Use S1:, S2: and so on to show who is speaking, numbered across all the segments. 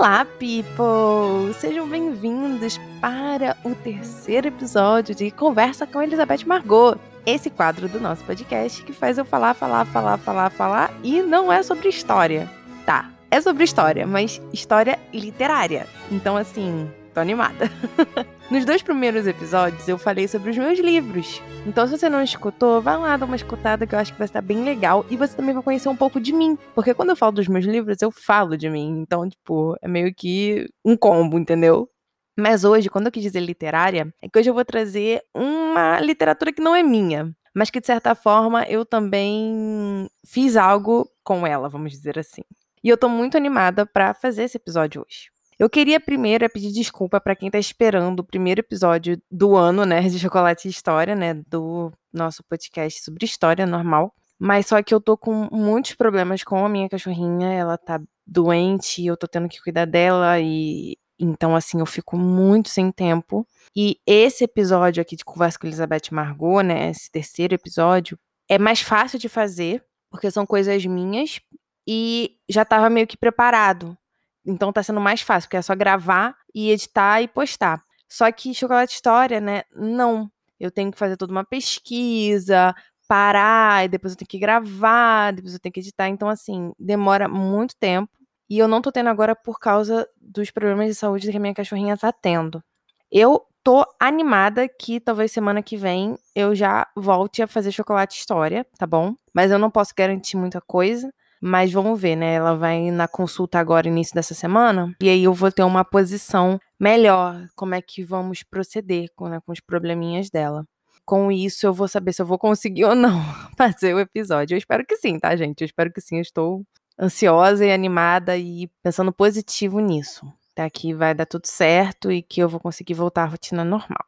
S1: Olá, people! Sejam bem-vindos para o terceiro episódio de Conversa com Elizabeth Margot. Esse quadro do nosso podcast que faz eu falar, falar, falar, falar, falar e não é sobre história. Tá, é sobre história, mas história literária. Então, assim, tô animada. Nos dois primeiros episódios eu falei sobre os meus livros. Então, se você não escutou, vai lá dar uma escutada que eu acho que vai estar bem legal. E você também vai conhecer um pouco de mim. Porque quando eu falo dos meus livros, eu falo de mim. Então, tipo, é meio que um combo, entendeu? Mas hoje, quando eu quis dizer literária, é que hoje eu vou trazer uma literatura que não é minha. Mas que, de certa forma, eu também fiz algo com ela, vamos dizer assim. E eu tô muito animada para fazer esse episódio hoje. Eu queria primeiro pedir desculpa para quem tá esperando o primeiro episódio do ano, né, de Chocolate e História, né, do nosso podcast sobre história normal. Mas só que eu tô com muitos problemas com a minha cachorrinha, ela tá doente, eu tô tendo que cuidar dela e então assim eu fico muito sem tempo. E esse episódio aqui de Conversa com Elizabeth Margot, né, esse terceiro episódio, é mais fácil de fazer, porque são coisas minhas e já tava meio que preparado. Então tá sendo mais fácil, porque é só gravar e editar e postar. Só que Chocolate História, né? Não. Eu tenho que fazer toda uma pesquisa, parar, e depois eu tenho que gravar, depois eu tenho que editar. Então, assim, demora muito tempo. E eu não tô tendo agora por causa dos problemas de saúde que a minha cachorrinha tá tendo. Eu tô animada que talvez semana que vem eu já volte a fazer chocolate história, tá bom? Mas eu não posso garantir muita coisa. Mas vamos ver, né? Ela vai na consulta agora, início dessa semana, e aí eu vou ter uma posição melhor, como é que vamos proceder com, né, com os probleminhas dela. Com isso, eu vou saber se eu vou conseguir ou não fazer o episódio. Eu espero que sim, tá, gente? Eu espero que sim. Eu estou ansiosa e animada e pensando positivo nisso. Tá? Que vai dar tudo certo e que eu vou conseguir voltar à rotina normal.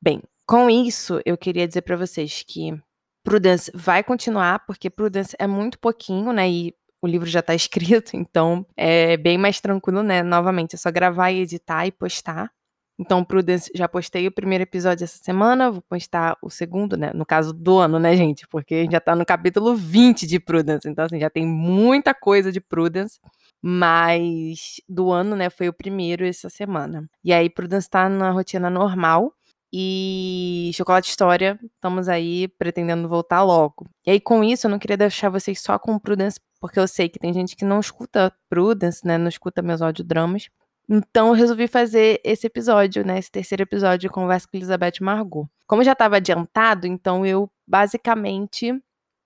S1: Bem, com isso, eu queria dizer para vocês que Prudence vai continuar, porque Prudence é muito pouquinho, né? E o livro já tá escrito, então é bem mais tranquilo, né? Novamente, é só gravar editar e postar. Então, Prudence, já postei o primeiro episódio essa semana, vou postar o segundo, né? No caso do ano, né, gente? Porque a gente já tá no capítulo 20 de Prudence, então, assim, já tem muita coisa de Prudence. Mas do ano, né, foi o primeiro essa semana. E aí, Prudence tá na rotina normal, e Chocolate História, estamos aí pretendendo voltar logo. E aí, com isso, eu não queria deixar vocês só com Prudence, porque eu sei que tem gente que não escuta Prudence, né? Não escuta meus audiodramas. Então, eu resolvi fazer esse episódio, né? Esse terceiro episódio de Conversa com Elizabeth Margot. Como já estava adiantado, então eu basicamente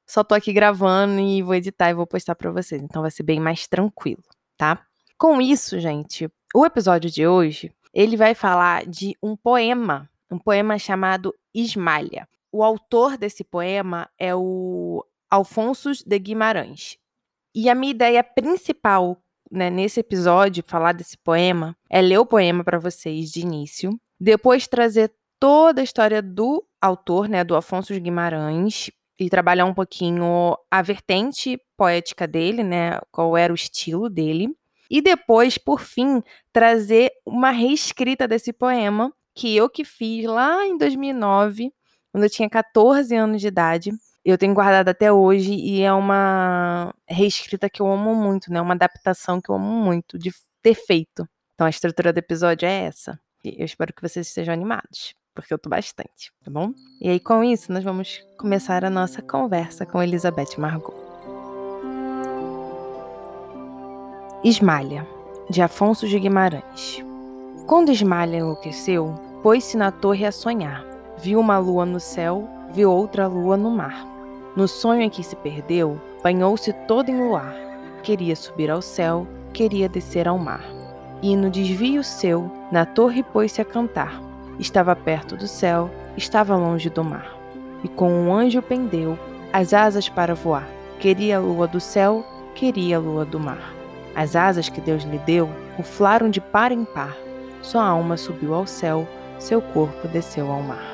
S1: só tô aqui gravando e vou editar e vou postar para vocês. Então vai ser bem mais tranquilo, tá? Com isso, gente, o episódio de hoje, ele vai falar de um poema um poema chamado Ismalha. O autor desse poema é o Alfonso de Guimarães. E a minha ideia principal né, nesse episódio, falar desse poema, é ler o poema para vocês de início, depois trazer toda a história do autor, né, do Afonso de Guimarães, e trabalhar um pouquinho a vertente poética dele, né, qual era o estilo dele, e depois, por fim, trazer uma reescrita desse poema que eu que fiz lá em 2009, quando eu tinha 14 anos de idade. Eu tenho guardado até hoje e é uma reescrita que eu amo muito, né? Uma adaptação que eu amo muito de ter feito. Então a estrutura do episódio é essa. E eu espero que vocês estejam animados, porque eu tô bastante, tá bom? E aí com isso nós vamos começar a nossa conversa com Elizabeth Margot. Esmalha, de Afonso de Guimarães. Quando Ismalha enlouqueceu, pôs-se na torre a sonhar. Viu uma lua no céu, viu outra lua no mar. No sonho em que se perdeu, banhou-se todo em luar. Queria subir ao céu, queria descer ao mar. E no desvio seu, na torre pôs-se a cantar. Estava perto do céu, estava longe do mar. E com um anjo pendeu as asas para voar. Queria a lua do céu, queria a lua do mar. As asas que Deus lhe deu ruflaram de par em par sua alma subiu ao céu, seu corpo desceu ao mar.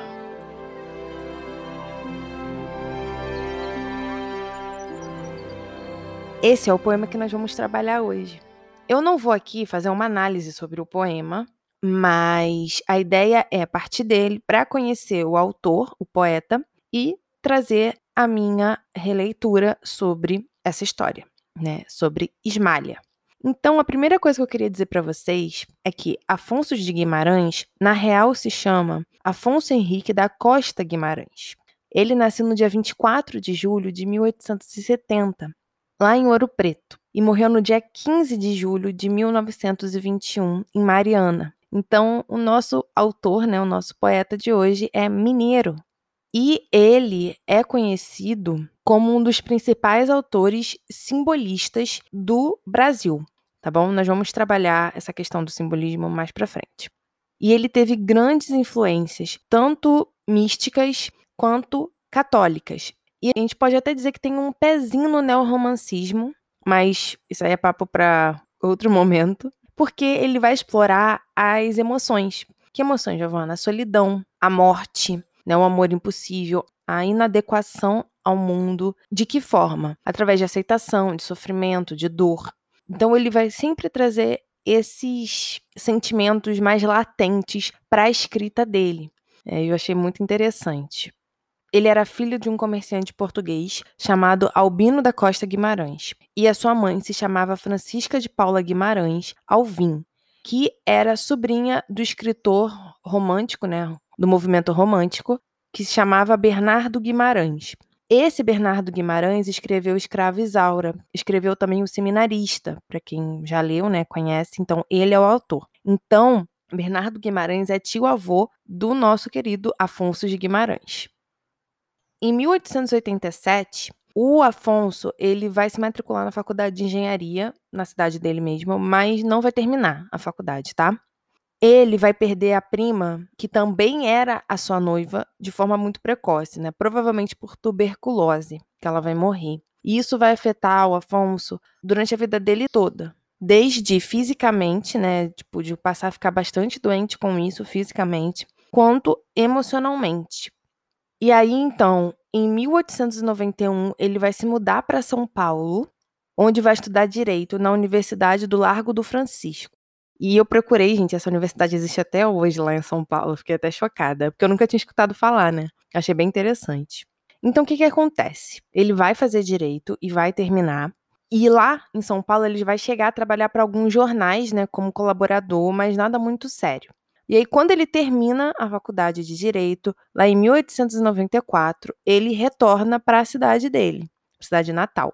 S1: Esse é o poema que nós vamos trabalhar hoje. Eu não vou aqui fazer uma análise sobre o poema, mas a ideia é partir dele para conhecer o autor, o poeta, e trazer a minha releitura sobre essa história, né? Sobre Ismalha. Então, a primeira coisa que eu queria dizer para vocês é que Afonso de Guimarães, na real, se chama Afonso Henrique da Costa Guimarães. Ele nasceu no dia 24 de julho de 1870, lá em Ouro Preto, e morreu no dia 15 de julho de 1921, em Mariana. Então, o nosso autor, né, o nosso poeta de hoje é mineiro. E ele é conhecido como um dos principais autores simbolistas do Brasil, tá bom? Nós vamos trabalhar essa questão do simbolismo mais para frente. E ele teve grandes influências, tanto místicas quanto católicas. E a gente pode até dizer que tem um pezinho no neorromancismo, mas isso aí é papo para outro momento, porque ele vai explorar as emoções. Que emoções, Giovana? A solidão, a morte, né, o amor impossível, a inadequação ao mundo. De que forma? Através de aceitação, de sofrimento, de dor. Então ele vai sempre trazer esses sentimentos mais latentes para a escrita dele. É, eu achei muito interessante. Ele era filho de um comerciante português chamado Albino da Costa Guimarães, e a sua mãe se chamava Francisca de Paula Guimarães Alvim, que era sobrinha do escritor romântico, né, do movimento romântico, que se chamava Bernardo Guimarães. Esse Bernardo Guimarães escreveu Escravo Isaura, escreveu também O Seminarista, para quem já leu, né, conhece, então ele é o autor. Então, Bernardo Guimarães é tio-avô do nosso querido Afonso de Guimarães. Em 1887, o Afonso ele vai se matricular na faculdade de engenharia na cidade dele mesmo, mas não vai terminar a faculdade, tá? Ele vai perder a prima, que também era a sua noiva, de forma muito precoce, né? Provavelmente por tuberculose, que ela vai morrer. E isso vai afetar o Afonso durante a vida dele toda. Desde fisicamente, né? Tipo, de passar a ficar bastante doente com isso fisicamente, quanto emocionalmente. E aí, então, em 1891, ele vai se mudar para São Paulo, onde vai estudar direito na Universidade do Largo do Francisco. E eu procurei, gente, essa universidade existe até hoje lá em São Paulo. Fiquei até chocada, porque eu nunca tinha escutado falar, né? Achei bem interessante. Então, o que que acontece? Ele vai fazer direito e vai terminar. E lá em São Paulo, ele vai chegar a trabalhar para alguns jornais, né, como colaborador, mas nada muito sério. E aí, quando ele termina a faculdade de direito, lá em 1894, ele retorna para a cidade dele, cidade natal.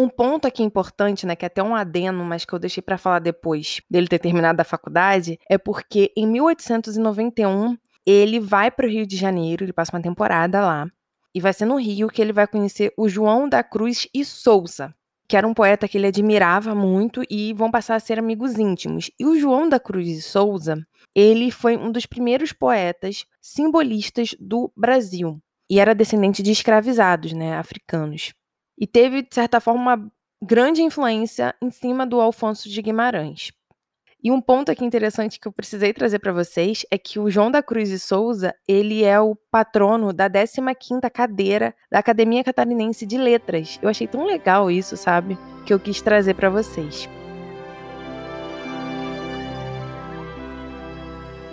S1: Um ponto aqui importante, né, que é até um adeno, mas que eu deixei para falar depois dele ter terminado a faculdade, é porque em 1891 ele vai para o Rio de Janeiro, ele passa uma temporada lá, e vai ser no Rio que ele vai conhecer o João da Cruz e Souza, que era um poeta que ele admirava muito e vão passar a ser amigos íntimos. E o João da Cruz e Souza, ele foi um dos primeiros poetas simbolistas do Brasil e era descendente de escravizados, né, africanos e teve, de certa forma, uma grande influência em cima do Alfonso de Guimarães. E um ponto aqui interessante que eu precisei trazer para vocês é que o João da Cruz e Souza, ele é o patrono da 15ª cadeira da Academia Catarinense de Letras. Eu achei tão legal isso, sabe? Que eu quis trazer para vocês.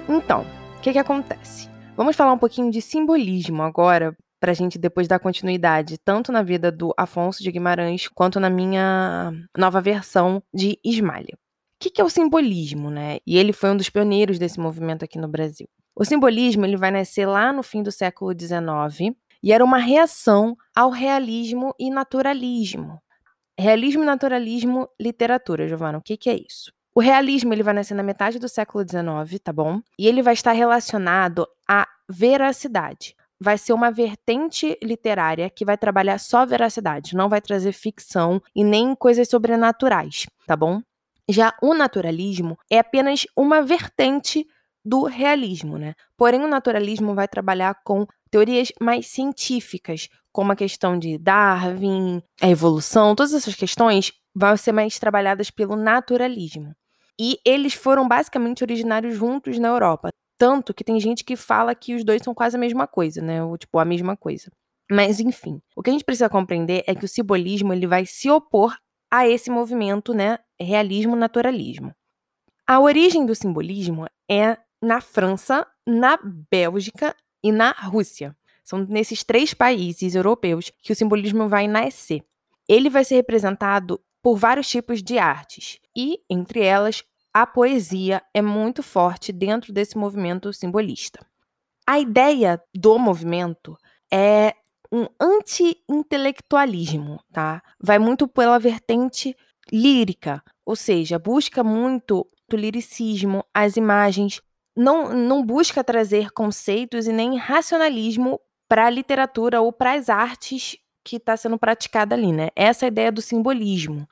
S1: Então, o que que acontece? Vamos falar um pouquinho de simbolismo agora, para a gente depois dar continuidade, tanto na vida do Afonso de Guimarães, quanto na minha nova versão de Ismalha. O que, que é o simbolismo, né? E ele foi um dos pioneiros desse movimento aqui no Brasil. O simbolismo ele vai nascer lá no fim do século XIX e era uma reação ao realismo e naturalismo. Realismo e naturalismo, literatura, Giovana, o que, que é isso? O realismo ele vai nascer na metade do século XIX, tá bom? E ele vai estar relacionado à veracidade vai ser uma vertente literária que vai trabalhar só veracidade, não vai trazer ficção e nem coisas sobrenaturais, tá bom? Já o naturalismo é apenas uma vertente do realismo, né? Porém, o naturalismo vai trabalhar com teorias mais científicas, como a questão de Darwin, a evolução, todas essas questões vão ser mais trabalhadas pelo naturalismo. E eles foram basicamente originários juntos na Europa. Tanto que tem gente que fala que os dois são quase a mesma coisa, né? Ou, tipo, a mesma coisa. Mas, enfim, o que a gente precisa compreender é que o simbolismo ele vai se opor a esse movimento, né? Realismo-naturalismo. A origem do simbolismo é na França, na Bélgica e na Rússia. São nesses três países europeus que o simbolismo vai nascer. Ele vai ser representado por vários tipos de artes, e, entre elas, a poesia é muito forte dentro desse movimento simbolista. A ideia do movimento é um anti-intelectualismo, tá? Vai muito pela vertente lírica, ou seja, busca muito o liricismo, as imagens, não, não busca trazer conceitos e nem racionalismo para a literatura ou para as artes que está sendo praticada ali, né? Essa é a ideia do simbolismo.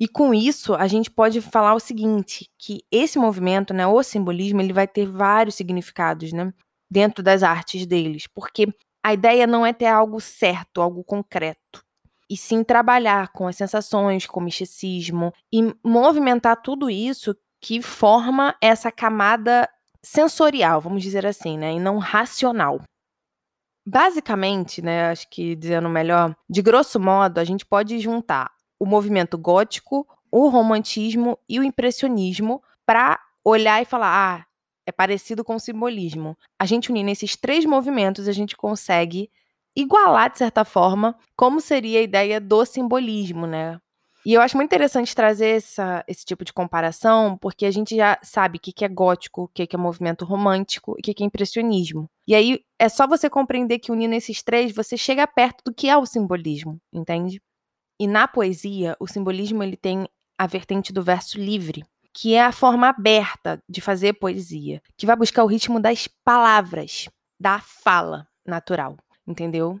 S1: E com isso, a gente pode falar o seguinte, que esse movimento, né, o simbolismo, ele vai ter vários significados, né, dentro das artes deles, porque a ideia não é ter algo certo, algo concreto, e sim trabalhar com as sensações, com o misticismo e movimentar tudo isso que forma essa camada sensorial, vamos dizer assim, né, e não racional. Basicamente, né, acho que dizendo melhor, de grosso modo, a gente pode juntar o movimento gótico, o romantismo e o impressionismo para olhar e falar: ah, é parecido com o simbolismo. A gente unindo esses três movimentos, a gente consegue igualar, de certa forma, como seria a ideia do simbolismo, né? E eu acho muito interessante trazer essa, esse tipo de comparação, porque a gente já sabe o que, é gótico, o que, que é movimento romântico e o que, que é impressionismo. E aí é só você compreender que unindo esses três, você chega perto do que é o simbolismo, entende? E na poesia, o simbolismo ele tem a vertente do verso livre, que é a forma aberta de fazer poesia, que vai buscar o ritmo das palavras, da fala natural, entendeu?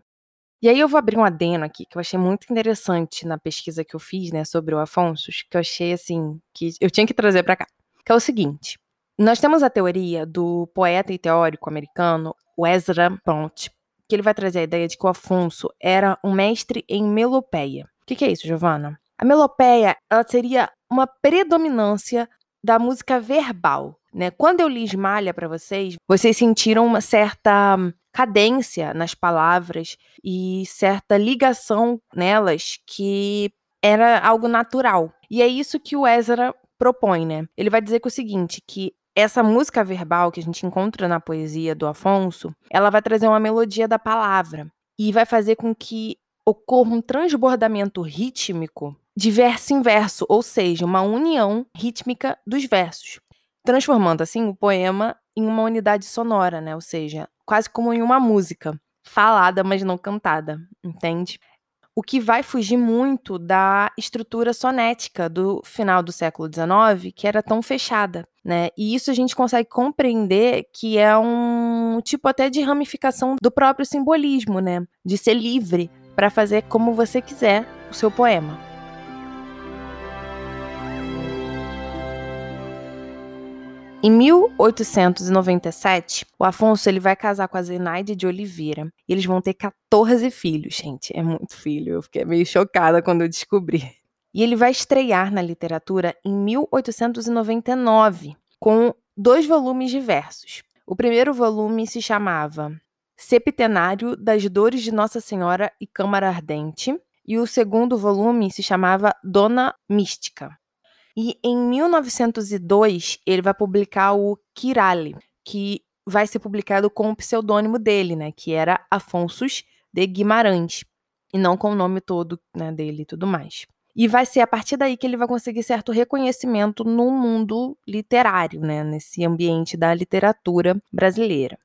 S1: E aí eu vou abrir um adeno aqui que eu achei muito interessante na pesquisa que eu fiz, né, sobre o Afonso, que eu achei assim que eu tinha que trazer para cá. Que é o seguinte: nós temos a teoria do poeta e teórico americano Ezra Pound, que ele vai trazer a ideia de que o Afonso era um mestre em melopeia que, que é isso, Giovana? A melopeia, ela seria uma predominância da música verbal, né? Quando eu li Esmalha para vocês, vocês sentiram uma certa cadência nas palavras e certa ligação nelas que era algo natural. E é isso que o Ezra propõe, né? Ele vai dizer que o seguinte, que essa música verbal que a gente encontra na poesia do Afonso, ela vai trazer uma melodia da palavra e vai fazer com que ocorra um transbordamento rítmico de verso em verso, ou seja, uma união rítmica dos versos, transformando assim o poema em uma unidade sonora, né? Ou seja, quase como em uma música, falada, mas não cantada, entende? O que vai fugir muito da estrutura sonética do final do século XIX, que era tão fechada, né? E isso a gente consegue compreender que é um tipo até de ramificação do próprio simbolismo, né? De ser livre, para fazer como você quiser o seu poema. Em 1897, o Afonso ele vai casar com a Zenaide de Oliveira. E eles vão ter 14 filhos, gente. É muito filho. Eu fiquei meio chocada quando eu descobri. E ele vai estrear na literatura em 1899, com dois volumes de versos. O primeiro volume se chamava Septenário das Dores de Nossa Senhora e Câmara Ardente, e o segundo volume se chamava Dona Mística. E em 1902 ele vai publicar o Kirali, que vai ser publicado com o pseudônimo dele, né, que era Afonso de Guimarães, e não com o nome todo né, dele e tudo mais. E vai ser a partir daí que ele vai conseguir certo reconhecimento no mundo literário, né, nesse ambiente da literatura brasileira.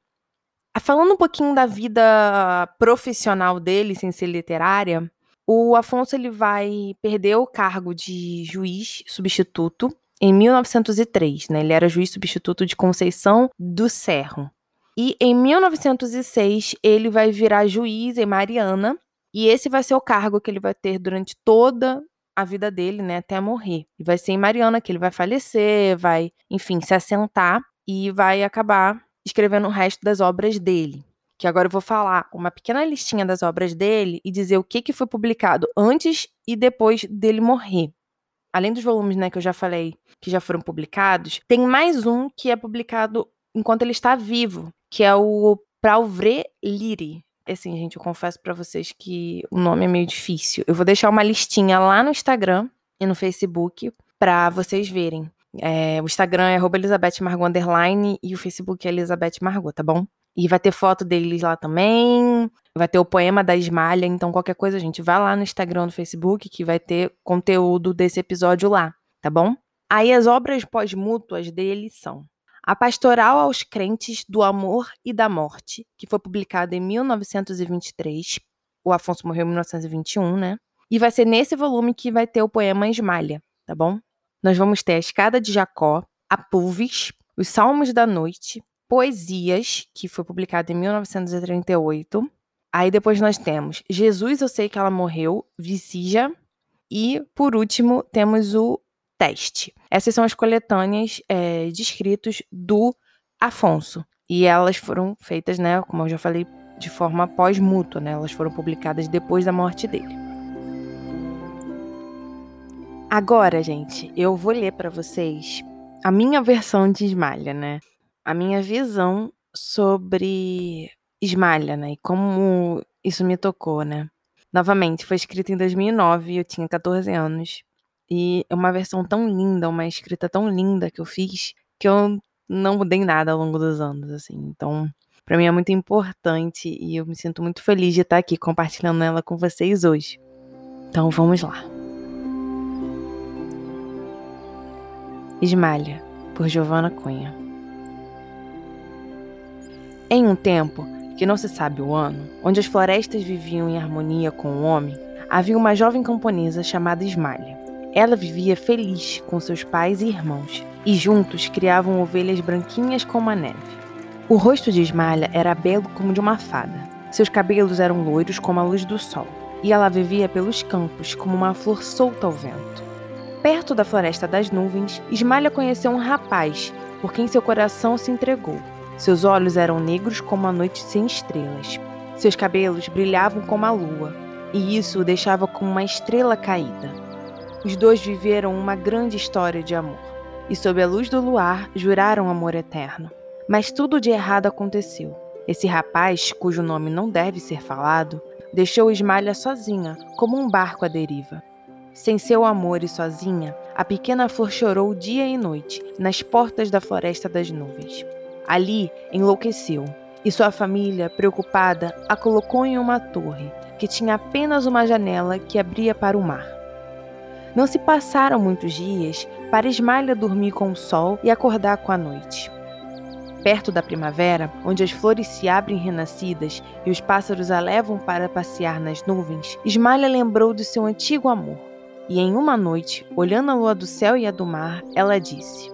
S1: Falando um pouquinho da vida profissional dele, sem ser literária, o Afonso ele vai perder o cargo de juiz substituto em 1903, né? Ele era juiz substituto de Conceição do Cerro. E em 1906 ele vai virar juiz em Mariana, e esse vai ser o cargo que ele vai ter durante toda a vida dele, né, até morrer. E vai ser em Mariana que ele vai falecer, vai, enfim, se assentar e vai acabar escrevendo o resto das obras dele. Que agora eu vou falar uma pequena listinha das obras dele e dizer o que, que foi publicado antes e depois dele morrer. Além dos volumes né, que eu já falei que já foram publicados, tem mais um que é publicado enquanto ele está vivo, que é o Prauvre Liri. Assim, gente, eu confesso para vocês que o nome é meio difícil. Eu vou deixar uma listinha lá no Instagram e no Facebook para vocês verem. É, o Instagram é Elizabeth Margot Underline e o Facebook é Elizabeth Margot, tá bom? E vai ter foto deles lá também. Vai ter o poema da Esmalha, então qualquer coisa, gente, vai lá no Instagram, no Facebook, que vai ter conteúdo desse episódio lá, tá bom? Aí as obras pós-mútuas dele são A Pastoral aos Crentes do Amor e da Morte, que foi publicada em 1923. O Afonso morreu em 1921, né? E vai ser nesse volume que vai ter o poema Esmalha, tá bom? Nós vamos ter a Escada de Jacó, a Pulvis, os Salmos da Noite, Poesias, que foi publicado em 1938. Aí depois nós temos Jesus, eu sei que ela morreu, Vicija. E, por último, temos o Teste. Essas são as coletâneas é, de escritos do Afonso. E elas foram feitas, né, como eu já falei, de forma pós-mútua, né? Elas foram publicadas depois da morte dele. Agora, gente, eu vou ler para vocês a minha versão de Esmalha, né? A minha visão sobre Esmalha, né? E como isso me tocou, né? Novamente, foi escrito em 2009, eu tinha 14 anos. E é uma versão tão linda, uma escrita tão linda que eu fiz, que eu não mudei nada ao longo dos anos, assim. Então, para mim é muito importante e eu me sinto muito feliz de estar aqui compartilhando ela com vocês hoje. Então, vamos lá. Esmalha, por Giovanna Cunha. Em um tempo, que não se sabe o ano, onde as florestas viviam em harmonia com o homem, havia uma jovem camponesa chamada Esmalha. Ela vivia feliz com seus pais e irmãos, e juntos criavam ovelhas branquinhas como a neve. O rosto de Esmalha era belo como de uma fada. Seus cabelos eram loiros como a luz do sol, e ela vivia pelos campos como uma flor solta ao vento. Perto da floresta das nuvens, Esmalha conheceu um rapaz por quem seu coração se entregou. Seus olhos eram negros como a noite sem estrelas. Seus cabelos brilhavam como a lua, e isso o deixava como uma estrela caída. Os dois viveram uma grande história de amor e, sob a luz do luar, juraram amor eterno. Mas tudo de errado aconteceu. Esse rapaz, cujo nome não deve ser falado, deixou Esmalha sozinha, como um barco à deriva. Sem seu amor e sozinha, a pequena flor chorou dia e noite, nas portas da floresta das nuvens. Ali, enlouqueceu, e sua família, preocupada, a colocou em uma torre, que tinha apenas uma janela que abria para o mar. Não se passaram muitos dias para Esmalha dormir com o sol e acordar com a noite. Perto da primavera, onde as flores se abrem renascidas e os pássaros a levam para passear nas nuvens, Esmalha lembrou de seu antigo amor. E em uma noite, olhando a lua do céu e a do mar, ela disse: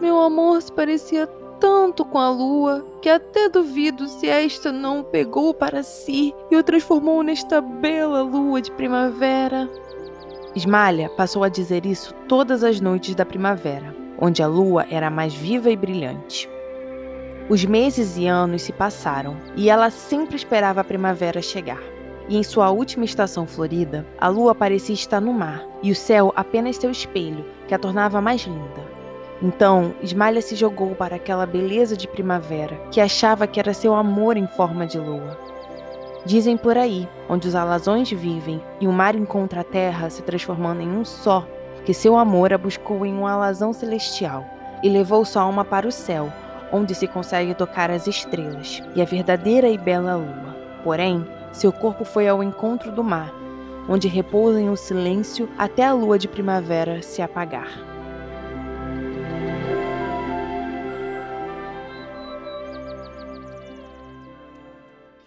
S1: Meu amor se parecia tanto com a lua que até duvido se esta não o pegou para si e o transformou nesta bela lua de primavera. Esmalha passou a dizer isso todas as noites da primavera, onde a lua era mais viva e brilhante. Os meses e anos se passaram e ela sempre esperava a primavera chegar. E em sua última estação florida, a lua parecia estar no mar e o céu apenas seu espelho, que a tornava mais linda. Então, Esmalha se jogou para aquela beleza de primavera que achava que era seu amor em forma de lua. Dizem por aí, onde os alazões vivem e o mar encontra a terra se transformando em um só, que seu amor a buscou em um alazão celestial e levou sua alma para o céu, onde se consegue tocar as estrelas e a verdadeira e bela lua. Porém, seu corpo foi ao encontro do mar, onde repousa em um silêncio até a lua de primavera se apagar.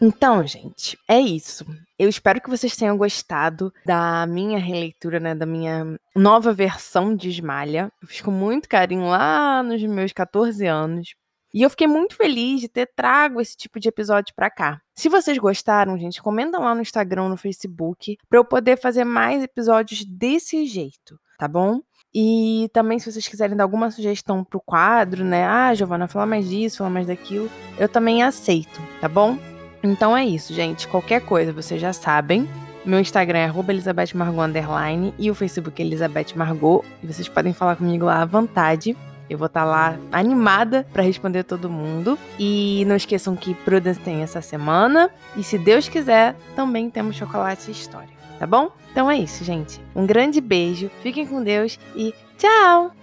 S1: Então, gente, é isso. Eu espero que vocês tenham gostado da minha releitura, né, da minha nova versão de Esmalha. Eu fiz com muito carinho lá nos meus 14 anos. E eu fiquei muito feliz de ter trago esse tipo de episódio para cá. Se vocês gostaram, gente, comenta lá no Instagram, no Facebook, para eu poder fazer mais episódios desse jeito, tá bom? E também, se vocês quiserem dar alguma sugestão pro quadro, né? Ah, Giovana, fala mais disso, fala mais daquilo, eu também aceito, tá bom? Então é isso, gente. Qualquer coisa, vocês já sabem. Meu Instagram é Elizabeth Margot underline e o Facebook é Elizabeth Margot. E vocês podem falar comigo lá à vontade. Eu vou estar tá lá animada para responder todo mundo. E não esqueçam que Prudence tem essa semana. E se Deus quiser, também temos chocolate e história. Tá bom? Então é isso, gente. Um grande beijo, fiquem com Deus e tchau!